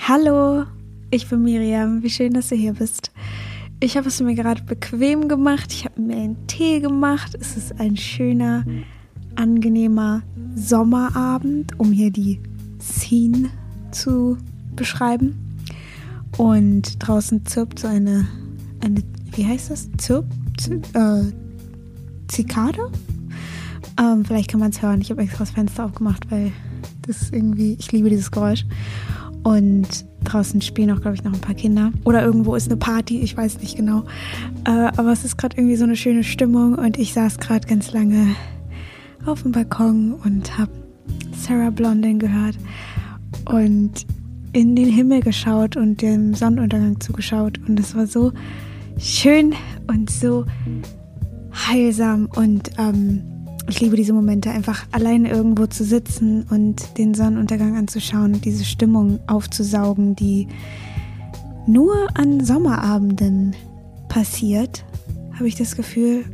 Hallo, ich bin Miriam. Wie schön, dass du hier bist. Ich habe es mir gerade bequem gemacht. Ich habe mir einen Tee gemacht. Es ist ein schöner, angenehmer Sommerabend, um hier die Scene zu beschreiben. Und draußen zirpt so eine, eine wie heißt das? Zirp? Zirp äh, Zikade? Ähm, vielleicht kann man es hören. Ich habe extra das Fenster aufgemacht, weil das irgendwie, ich liebe dieses Geräusch. Und draußen spielen auch, glaube ich, noch ein paar Kinder. Oder irgendwo ist eine Party, ich weiß nicht genau. Äh, aber es ist gerade irgendwie so eine schöne Stimmung und ich saß gerade ganz lange auf dem Balkon und habe Sarah Blondin gehört und in den Himmel geschaut und dem Sonnenuntergang zugeschaut. Und es war so schön und so heilsam und ähm, ich liebe diese Momente, einfach allein irgendwo zu sitzen und den Sonnenuntergang anzuschauen, diese Stimmung aufzusaugen, die nur an Sommerabenden passiert, habe ich das Gefühl,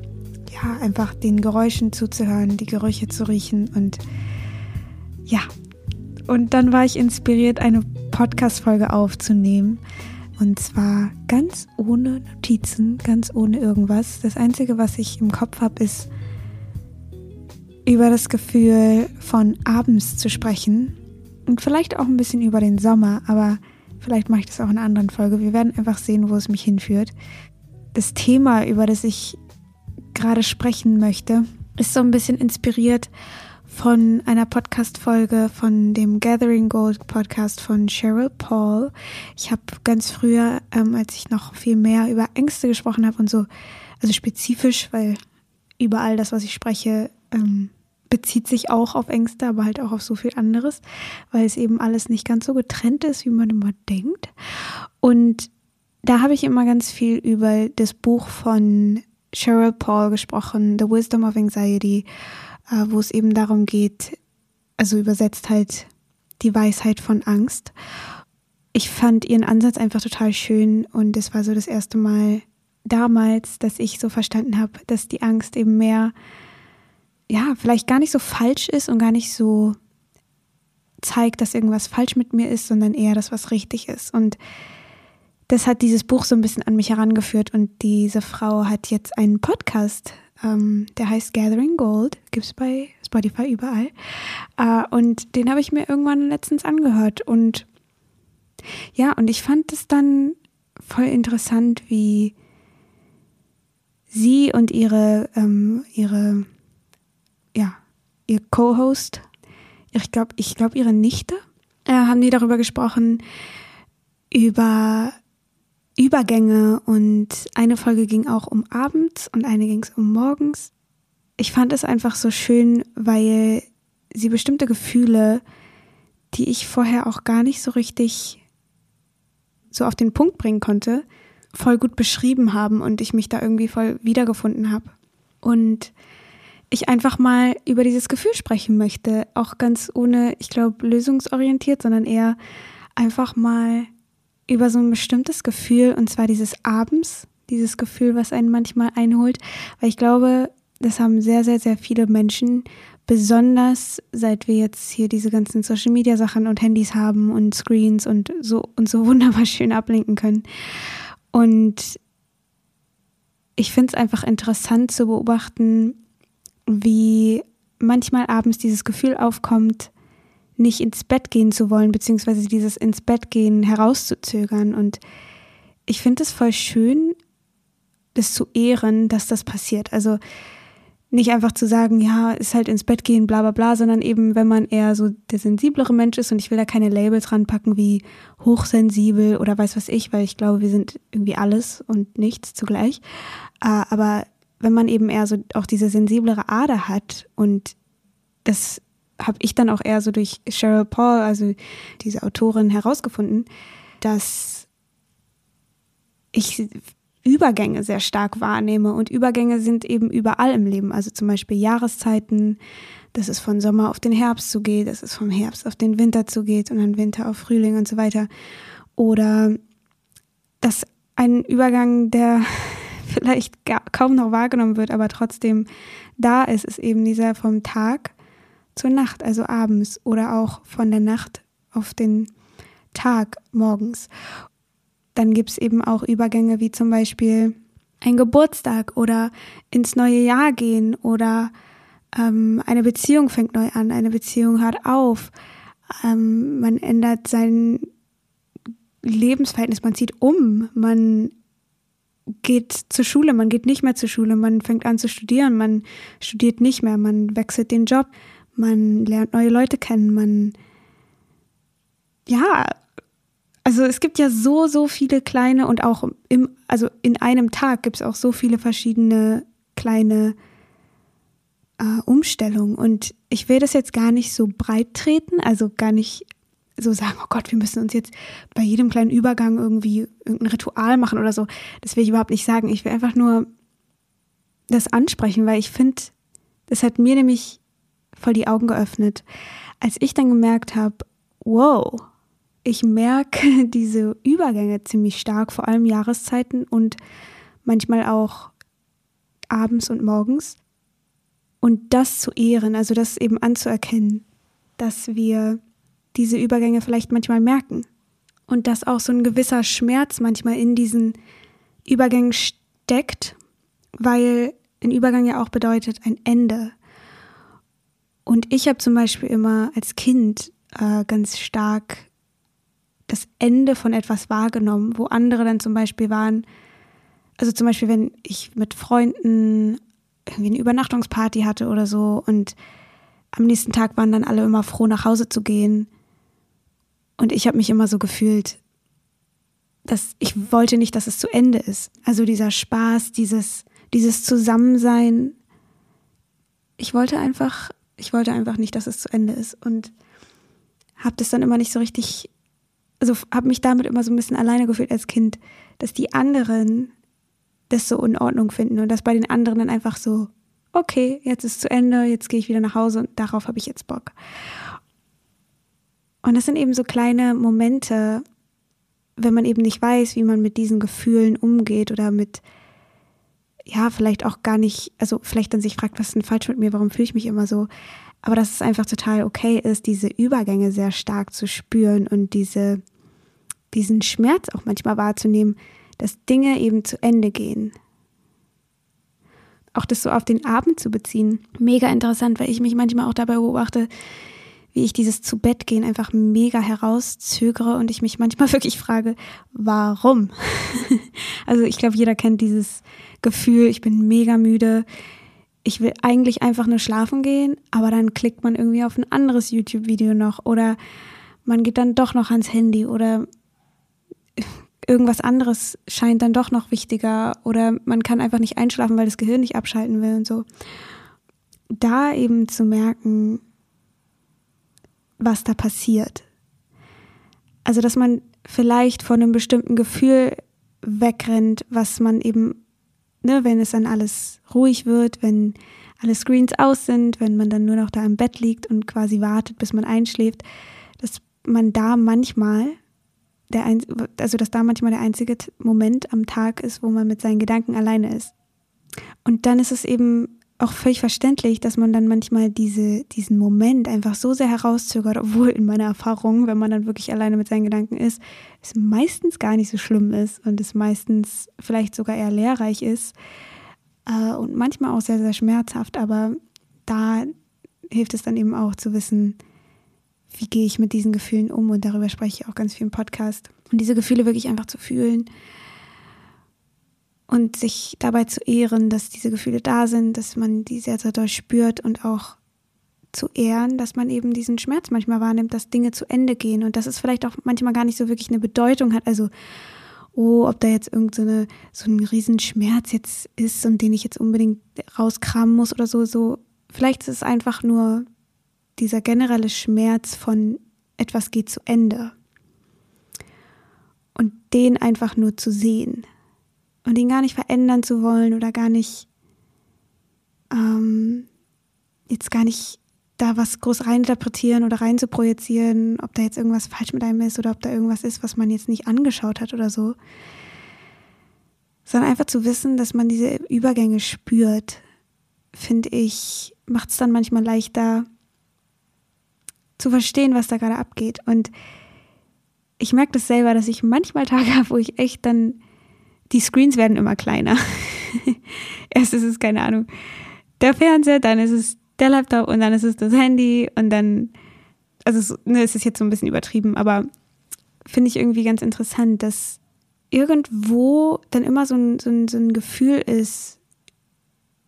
ja, einfach den Geräuschen zuzuhören, die Gerüche zu riechen und ja. Und dann war ich inspiriert, eine Podcast-Folge aufzunehmen. Und zwar ganz ohne Notizen, ganz ohne irgendwas. Das Einzige, was ich im Kopf habe, ist, über das Gefühl von abends zu sprechen und vielleicht auch ein bisschen über den Sommer, aber vielleicht mache ich das auch in einer anderen Folge. Wir werden einfach sehen, wo es mich hinführt. Das Thema, über das ich gerade sprechen möchte, ist so ein bisschen inspiriert von einer Podcast-Folge von dem Gathering Gold Podcast von Cheryl Paul. Ich habe ganz früher, ähm, als ich noch viel mehr über Ängste gesprochen habe und so, also spezifisch, weil über all das, was ich spreche, ähm, bezieht sich auch auf Ängste, aber halt auch auf so viel anderes, weil es eben alles nicht ganz so getrennt ist, wie man immer denkt. Und da habe ich immer ganz viel über das Buch von Cheryl Paul gesprochen, The Wisdom of Anxiety, äh, wo es eben darum geht, also übersetzt halt die Weisheit von Angst. Ich fand ihren Ansatz einfach total schön und es war so das erste Mal damals, dass ich so verstanden habe, dass die Angst eben mehr ja, vielleicht gar nicht so falsch ist und gar nicht so zeigt, dass irgendwas falsch mit mir ist, sondern eher, dass was richtig ist. Und das hat dieses Buch so ein bisschen an mich herangeführt und diese Frau hat jetzt einen Podcast, ähm, der heißt Gathering Gold, gibt es bei Spotify überall. Äh, und den habe ich mir irgendwann letztens angehört und ja, und ich fand es dann voll interessant, wie sie und ihre, ähm, ihre ihr Co-Host, ich glaube, ich glaube ihre Nichte, äh, haben die darüber gesprochen, über Übergänge und eine Folge ging auch um abends und eine ging es um morgens. Ich fand es einfach so schön, weil sie bestimmte Gefühle, die ich vorher auch gar nicht so richtig so auf den Punkt bringen konnte, voll gut beschrieben haben und ich mich da irgendwie voll wiedergefunden habe. Und ich einfach mal über dieses Gefühl sprechen möchte. Auch ganz ohne, ich glaube, lösungsorientiert, sondern eher einfach mal über so ein bestimmtes Gefühl, und zwar dieses Abends, dieses Gefühl, was einen manchmal einholt. Weil ich glaube, das haben sehr, sehr, sehr viele Menschen, besonders seit wir jetzt hier diese ganzen Social Media Sachen und Handys haben und Screens und so und so wunderbar schön ablenken können. Und ich finde es einfach interessant zu beobachten, wie manchmal abends dieses Gefühl aufkommt, nicht ins Bett gehen zu wollen, beziehungsweise dieses ins Bett gehen herauszuzögern. Und ich finde es voll schön, das zu ehren, dass das passiert. Also nicht einfach zu sagen, ja, ist halt ins Bett gehen, bla bla bla, sondern eben, wenn man eher so der sensiblere Mensch ist und ich will da keine Labels ranpacken wie hochsensibel oder weiß was ich, weil ich glaube, wir sind irgendwie alles und nichts zugleich. Äh, aber wenn man eben eher so auch diese sensiblere Ader hat und das habe ich dann auch eher so durch Cheryl Paul, also diese Autorin, herausgefunden, dass ich Übergänge sehr stark wahrnehme und Übergänge sind eben überall im Leben, also zum Beispiel Jahreszeiten, dass es von Sommer auf den Herbst zugeht, dass es vom Herbst auf den Winter zugeht und dann Winter auf Frühling und so weiter. Oder dass ein Übergang, der vielleicht kaum noch wahrgenommen wird, aber trotzdem da ist, ist eben dieser vom Tag zur Nacht, also abends oder auch von der Nacht auf den Tag morgens. Dann gibt es eben auch Übergänge wie zum Beispiel ein Geburtstag oder ins neue Jahr gehen oder ähm, eine Beziehung fängt neu an, eine Beziehung hört auf, ähm, man ändert sein Lebensverhältnis, man zieht um, man geht zur Schule, man geht nicht mehr zur Schule, man fängt an zu studieren, man studiert nicht mehr, man wechselt den Job, man lernt neue Leute kennen, man ja, also es gibt ja so, so viele kleine und auch im, also in einem Tag gibt es auch so viele verschiedene kleine äh, Umstellungen. Und ich will das jetzt gar nicht so breit treten, also gar nicht so sagen, oh Gott, wir müssen uns jetzt bei jedem kleinen Übergang irgendwie irgendein Ritual machen oder so. Das will ich überhaupt nicht sagen. Ich will einfach nur das ansprechen, weil ich finde, das hat mir nämlich voll die Augen geöffnet, als ich dann gemerkt habe, wow, ich merke diese Übergänge ziemlich stark, vor allem Jahreszeiten und manchmal auch abends und morgens. Und das zu ehren, also das eben anzuerkennen, dass wir diese Übergänge vielleicht manchmal merken. Und dass auch so ein gewisser Schmerz manchmal in diesen Übergängen steckt, weil ein Übergang ja auch bedeutet ein Ende. Und ich habe zum Beispiel immer als Kind äh, ganz stark das Ende von etwas wahrgenommen, wo andere dann zum Beispiel waren, also zum Beispiel, wenn ich mit Freunden irgendwie eine Übernachtungsparty hatte oder so und am nächsten Tag waren dann alle immer froh, nach Hause zu gehen. Und ich habe mich immer so gefühlt, dass ich wollte nicht, dass es zu Ende ist. Also dieser Spaß, dieses, dieses Zusammensein. Ich wollte einfach, ich wollte einfach nicht, dass es zu Ende ist und habe das dann immer nicht so richtig also habe mich damit immer so ein bisschen alleine gefühlt als Kind, dass die anderen das so in Ordnung finden und dass bei den anderen dann einfach so, okay, jetzt ist zu Ende, jetzt gehe ich wieder nach Hause und darauf habe ich jetzt Bock. Und das sind eben so kleine Momente, wenn man eben nicht weiß, wie man mit diesen Gefühlen umgeht oder mit, ja, vielleicht auch gar nicht, also vielleicht dann sich fragt, was ist denn falsch mit mir, warum fühle ich mich immer so? aber dass es einfach total okay ist, diese Übergänge sehr stark zu spüren und diese, diesen Schmerz auch manchmal wahrzunehmen, dass Dinge eben zu Ende gehen. Auch das so auf den Abend zu beziehen, mega interessant, weil ich mich manchmal auch dabei beobachte, wie ich dieses zu Bett gehen einfach mega herauszögere und ich mich manchmal wirklich frage, warum? also ich glaube, jeder kennt dieses Gefühl, ich bin mega müde, ich will eigentlich einfach nur schlafen gehen, aber dann klickt man irgendwie auf ein anderes YouTube-Video noch oder man geht dann doch noch ans Handy oder irgendwas anderes scheint dann doch noch wichtiger oder man kann einfach nicht einschlafen, weil das Gehirn nicht abschalten will und so. Da eben zu merken, was da passiert. Also, dass man vielleicht von einem bestimmten Gefühl wegrennt, was man eben ne, wenn es dann alles ruhig wird, wenn alle Screens aus sind, wenn man dann nur noch da im Bett liegt und quasi wartet, bis man einschläft, dass man da manchmal der ein, also dass da manchmal der einzige Moment am Tag ist, wo man mit seinen Gedanken alleine ist. Und dann ist es eben auch völlig verständlich, dass man dann manchmal diese, diesen Moment einfach so sehr herauszögert, obwohl in meiner Erfahrung, wenn man dann wirklich alleine mit seinen Gedanken ist, es meistens gar nicht so schlimm ist und es meistens vielleicht sogar eher lehrreich ist äh, und manchmal auch sehr, sehr schmerzhaft, aber da hilft es dann eben auch zu wissen, wie gehe ich mit diesen Gefühlen um und darüber spreche ich auch ganz viel im Podcast. Und diese Gefühle wirklich einfach zu fühlen und sich dabei zu ehren, dass diese Gefühle da sind, dass man die sehr, sehr doll spürt und auch zu ehren, dass man eben diesen Schmerz manchmal wahrnimmt, dass Dinge zu Ende gehen und dass es vielleicht auch manchmal gar nicht so wirklich eine Bedeutung hat. Also, oh, ob da jetzt irgend so, so ein Riesenschmerz jetzt ist und den ich jetzt unbedingt rauskramen muss oder so, so. Vielleicht ist es einfach nur dieser generelle Schmerz von etwas geht zu Ende. Und den einfach nur zu sehen und ihn gar nicht verändern zu wollen oder gar nicht, ähm, jetzt gar nicht da was groß reininterpretieren oder rein zu projizieren, ob da jetzt irgendwas falsch mit einem ist oder ob da irgendwas ist, was man jetzt nicht angeschaut hat oder so. Sondern einfach zu wissen, dass man diese Übergänge spürt, finde ich, macht es dann manchmal leichter zu verstehen, was da gerade abgeht. Und ich merke das selber, dass ich manchmal Tage habe, wo ich echt dann, die Screens werden immer kleiner. Erst ist es, keine Ahnung, der Fernseher, dann ist es der Laptop und dann ist es das Handy und dann, also ne, es ist jetzt so ein bisschen übertrieben, aber finde ich irgendwie ganz interessant, dass irgendwo dann immer so ein, so ein, so ein Gefühl ist,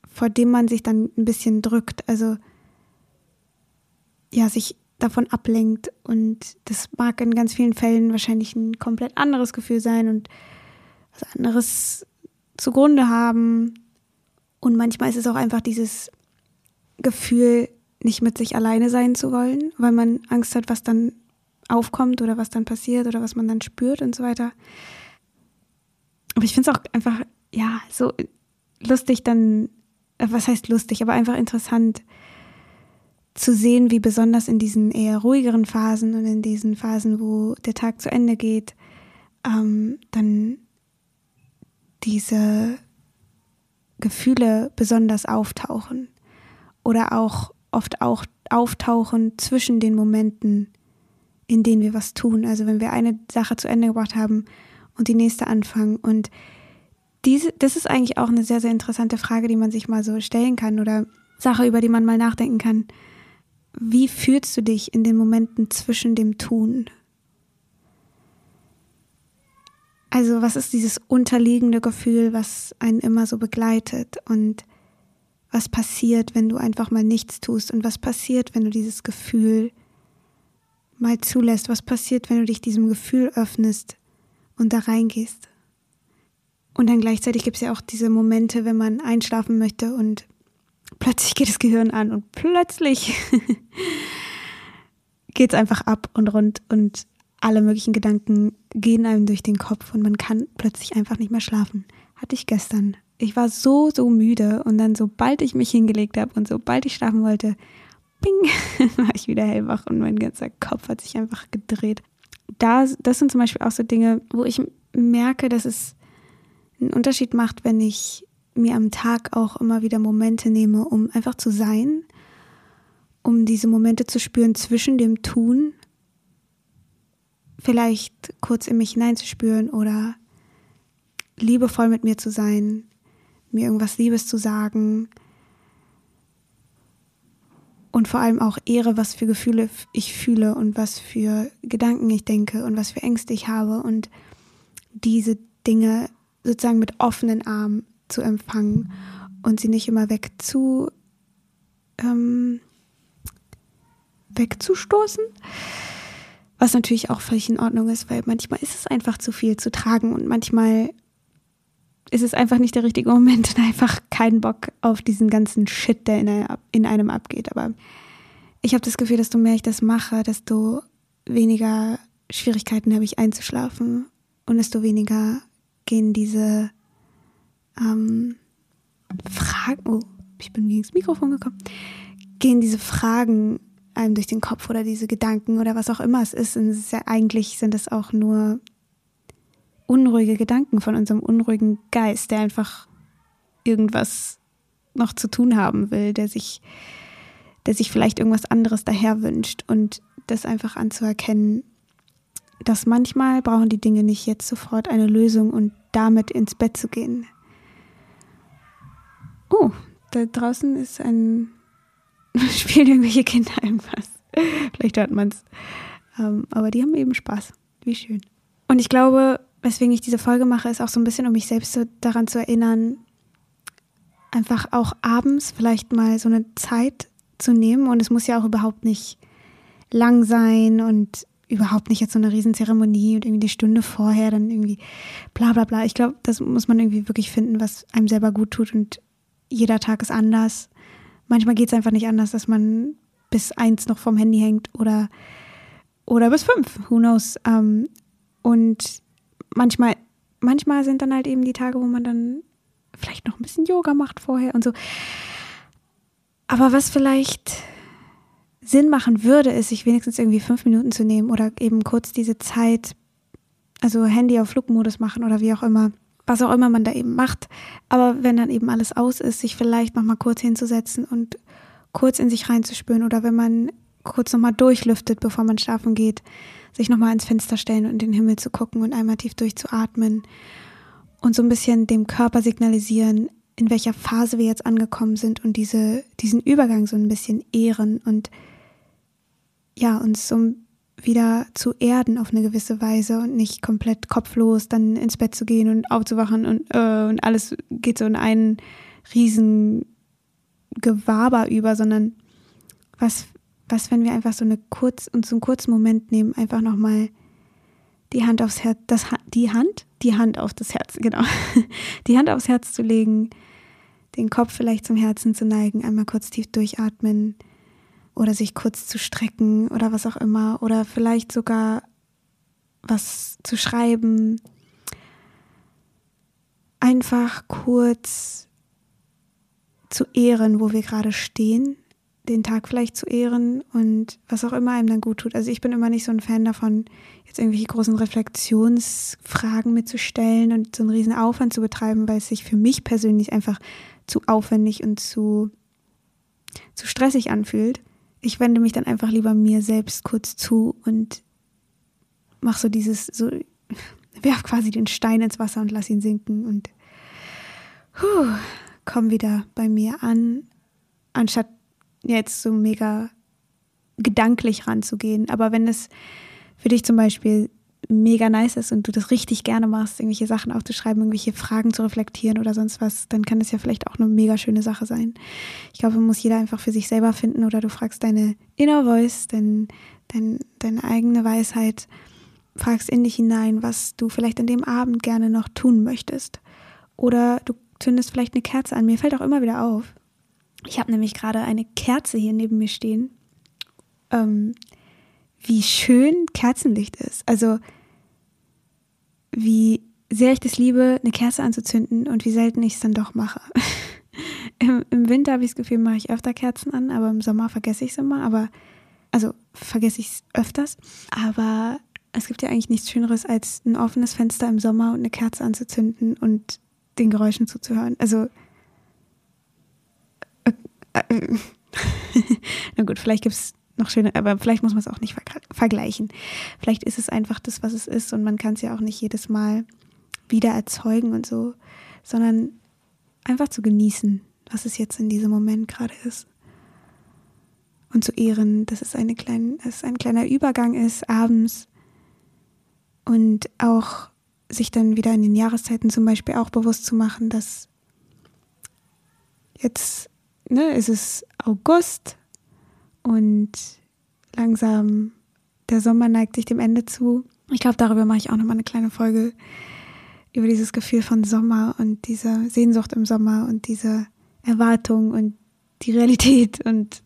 vor dem man sich dann ein bisschen drückt. Also ja, sich davon ablenkt. Und das mag in ganz vielen Fällen wahrscheinlich ein komplett anderes Gefühl sein und was anderes zugrunde haben. Und manchmal ist es auch einfach dieses Gefühl, nicht mit sich alleine sein zu wollen, weil man Angst hat, was dann aufkommt oder was dann passiert oder was man dann spürt und so weiter. Aber ich finde es auch einfach, ja, so lustig dann, äh, was heißt lustig, aber einfach interessant, zu sehen, wie besonders in diesen eher ruhigeren Phasen und in diesen Phasen, wo der Tag zu Ende geht, ähm, dann diese Gefühle besonders auftauchen oder auch oft auch auftauchen zwischen den Momenten, in denen wir was tun. Also wenn wir eine Sache zu Ende gebracht haben und die nächste anfangen. Und diese, das ist eigentlich auch eine sehr, sehr interessante Frage, die man sich mal so stellen kann oder Sache, über die man mal nachdenken kann. Wie fühlst du dich in den Momenten zwischen dem Tun? Also was ist dieses unterliegende Gefühl, was einen immer so begleitet? Und was passiert, wenn du einfach mal nichts tust? Und was passiert, wenn du dieses Gefühl mal zulässt, was passiert, wenn du dich diesem Gefühl öffnest und da reingehst. Und dann gleichzeitig gibt es ja auch diese Momente, wenn man einschlafen möchte und plötzlich geht das Gehirn an und plötzlich geht es einfach ab und rund und alle möglichen Gedanken gehen einem durch den Kopf und man kann plötzlich einfach nicht mehr schlafen. Hatte ich gestern. Ich war so, so müde und dann sobald ich mich hingelegt habe und sobald ich schlafen wollte, bing, war ich wieder hellwach und mein ganzer Kopf hat sich einfach gedreht. Da, das sind zum Beispiel auch so Dinge, wo ich merke, dass es einen Unterschied macht, wenn ich mir am Tag auch immer wieder Momente nehme, um einfach zu sein, um diese Momente zu spüren zwischen dem Tun, vielleicht kurz in mich hineinzuspüren oder liebevoll mit mir zu sein, mir irgendwas Liebes zu sagen und vor allem auch Ehre, was für Gefühle ich fühle und was für Gedanken ich denke und was für Ängste ich habe und diese Dinge sozusagen mit offenen Armen zu empfangen und sie nicht immer wegzu, ähm, wegzustoßen. Was natürlich auch völlig in Ordnung ist, weil manchmal ist es einfach zu viel zu tragen und manchmal ist es einfach nicht der richtige Moment und einfach keinen Bock auf diesen ganzen Shit, der in, einem abgeht. Aber ich habe das Gefühl, desto mehr ich das mache, desto weniger Schwierigkeiten habe ich einzuschlafen und desto weniger gehen diese ähm, Fragen, oh, ich bin gegen das Mikrofon gekommen, gehen diese Fragen einem durch den Kopf oder diese Gedanken oder was auch immer es ist. Und es ist ja eigentlich sind es auch nur unruhige Gedanken von unserem unruhigen Geist, der einfach irgendwas noch zu tun haben will, der sich, der sich vielleicht irgendwas anderes daher wünscht und das einfach anzuerkennen, dass manchmal brauchen die Dinge nicht jetzt sofort eine Lösung und damit ins Bett zu gehen. Oh, da draußen ist ein spielen irgendwelche Kinder irgendwas. Vielleicht hört man es. Ähm, aber die haben eben Spaß. Wie schön. Und ich glaube, weswegen ich diese Folge mache, ist auch so ein bisschen, um mich selbst so daran zu erinnern, einfach auch abends vielleicht mal so eine Zeit zu nehmen. Und es muss ja auch überhaupt nicht lang sein und überhaupt nicht jetzt so eine Riesenzeremonie und irgendwie die Stunde vorher dann irgendwie bla bla bla. Ich glaube, das muss man irgendwie wirklich finden, was einem selber gut tut und jeder Tag ist anders. Manchmal geht es einfach nicht anders, dass man bis eins noch vom Handy hängt oder, oder bis fünf, who knows. Ähm, und manchmal, manchmal sind dann halt eben die Tage, wo man dann vielleicht noch ein bisschen Yoga macht vorher und so. Aber was vielleicht Sinn machen würde, ist, sich wenigstens irgendwie fünf Minuten zu nehmen oder eben kurz diese Zeit, also Handy auf Flugmodus machen oder wie auch immer, was auch immer man da eben macht. Aber wenn dann eben alles aus ist, sich vielleicht nochmal kurz hinzusetzen und kurz in sich reinzuspüren oder wenn man kurz nochmal durchlüftet, bevor man schlafen geht, sich nochmal ans Fenster stellen und in den Himmel zu gucken und einmal tief durchzuatmen und so ein bisschen dem Körper signalisieren, in welcher Phase wir jetzt angekommen sind und diese, diesen Übergang so ein bisschen ehren und ja, uns so wieder zu erden auf eine gewisse Weise und nicht komplett kopflos dann ins Bett zu gehen und aufzuwachen und, äh, und alles geht so in einen riesen Gewaber über, sondern was, was, wenn wir einfach so eine kurz, uns einen kurzen Moment nehmen, einfach nochmal die Hand aufs Herz, das, die Hand, die Hand auf das Herz, genau, die Hand aufs Herz zu legen, den Kopf vielleicht zum Herzen zu neigen, einmal kurz tief durchatmen oder sich kurz zu strecken oder was auch immer oder vielleicht sogar was zu schreiben. Einfach kurz zu ehren, wo wir gerade stehen, den Tag vielleicht zu ehren und was auch immer einem dann gut tut. Also ich bin immer nicht so ein Fan davon, jetzt irgendwelche großen Reflexionsfragen mitzustellen und so einen riesen Aufwand zu betreiben, weil es sich für mich persönlich einfach zu aufwendig und zu, zu stressig anfühlt. Ich wende mich dann einfach lieber mir selbst kurz zu und mache so dieses, so, werf quasi den Stein ins Wasser und lass ihn sinken und huh, komm wieder bei mir an, anstatt jetzt so mega gedanklich ranzugehen. Aber wenn es für dich zum Beispiel mega nice ist und du das richtig gerne machst, irgendwelche Sachen aufzuschreiben, irgendwelche Fragen zu reflektieren oder sonst was, dann kann das ja vielleicht auch eine mega schöne Sache sein. Ich glaube, muss jeder einfach für sich selber finden oder du fragst deine Inner Voice, dein, dein, deine eigene Weisheit, fragst in dich hinein, was du vielleicht an dem Abend gerne noch tun möchtest. Oder du zündest vielleicht eine Kerze an. Mir fällt auch immer wieder auf. Ich habe nämlich gerade eine Kerze hier neben mir stehen. Ähm, wie schön Kerzenlicht ist. Also wie sehr ich das liebe, eine Kerze anzuzünden und wie selten ich es dann doch mache. Im, Im, Winter habe ich das Gefühl, mache ich öfter Kerzen an, aber im Sommer vergesse ich es immer. Aber also vergesse ich es öfters. Aber es gibt ja eigentlich nichts Schöneres, als ein offenes Fenster im Sommer und eine Kerze anzuzünden und den Geräuschen zuzuhören. Also äh, äh, na gut, vielleicht gibt es noch schöner, aber vielleicht muss man es auch nicht vergleichen. Vielleicht ist es einfach das, was es ist und man kann es ja auch nicht jedes Mal wieder erzeugen und so, sondern einfach zu genießen, was es jetzt in diesem Moment gerade ist. Und zu ehren, dass es, eine klein, dass ein kleiner Übergang ist, abends. Und auch sich dann wieder in den Jahreszeiten zum Beispiel auch bewusst zu machen, dass jetzt ne, ist es August, und langsam der Sommer neigt sich dem Ende zu. Ich glaube, darüber mache ich auch nochmal eine kleine Folge über dieses Gefühl von Sommer und diese Sehnsucht im Sommer und diese Erwartung und die Realität und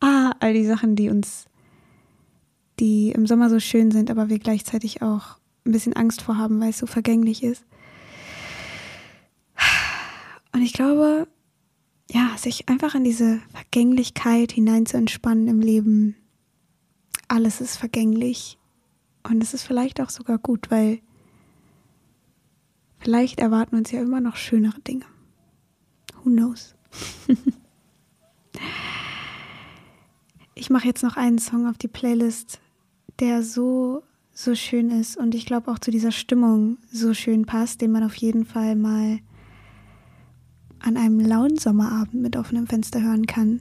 ah, all die Sachen, die uns, die im Sommer so schön sind, aber wir gleichzeitig auch ein bisschen Angst vor haben, weil es so vergänglich ist. Und ich glaube, ja, sich einfach in diese Vergänglichkeit hinein zu entspannen im Leben. Alles ist vergänglich. Und es ist vielleicht auch sogar gut, weil vielleicht erwarten uns ja immer noch schönere Dinge. Who knows? ich mache jetzt noch einen Song auf die Playlist, der so, so schön ist und ich glaube auch zu dieser Stimmung so schön passt, den man auf jeden Fall mal an einem lauen Sommerabend mit offenem Fenster hören kann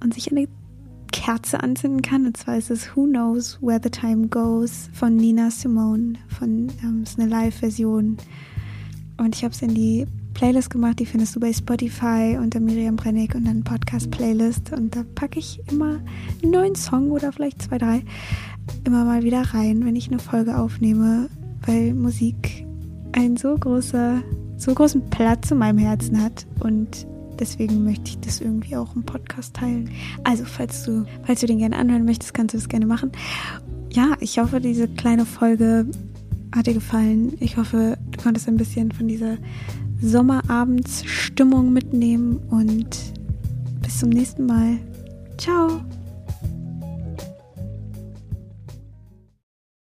und sich eine Kerze anzünden kann. Und zwar ist es Who Knows Where the Time Goes von Nina Simone. Von, ähm, ist eine Live-Version. Und ich habe es in die Playlist gemacht, die findest du bei Spotify unter Miriam Brennig und dann Podcast-Playlist. Und da packe ich immer einen neuen Song oder vielleicht zwei, drei immer mal wieder rein, wenn ich eine Folge aufnehme, weil Musik ein so großer so großen Platz in meinem Herzen hat und deswegen möchte ich das irgendwie auch im Podcast teilen. Also, falls du, falls du den gerne anhören möchtest, kannst du das gerne machen. Ja, ich hoffe, diese kleine Folge hat dir gefallen. Ich hoffe, du konntest ein bisschen von dieser Sommerabendsstimmung mitnehmen und bis zum nächsten Mal. Ciao!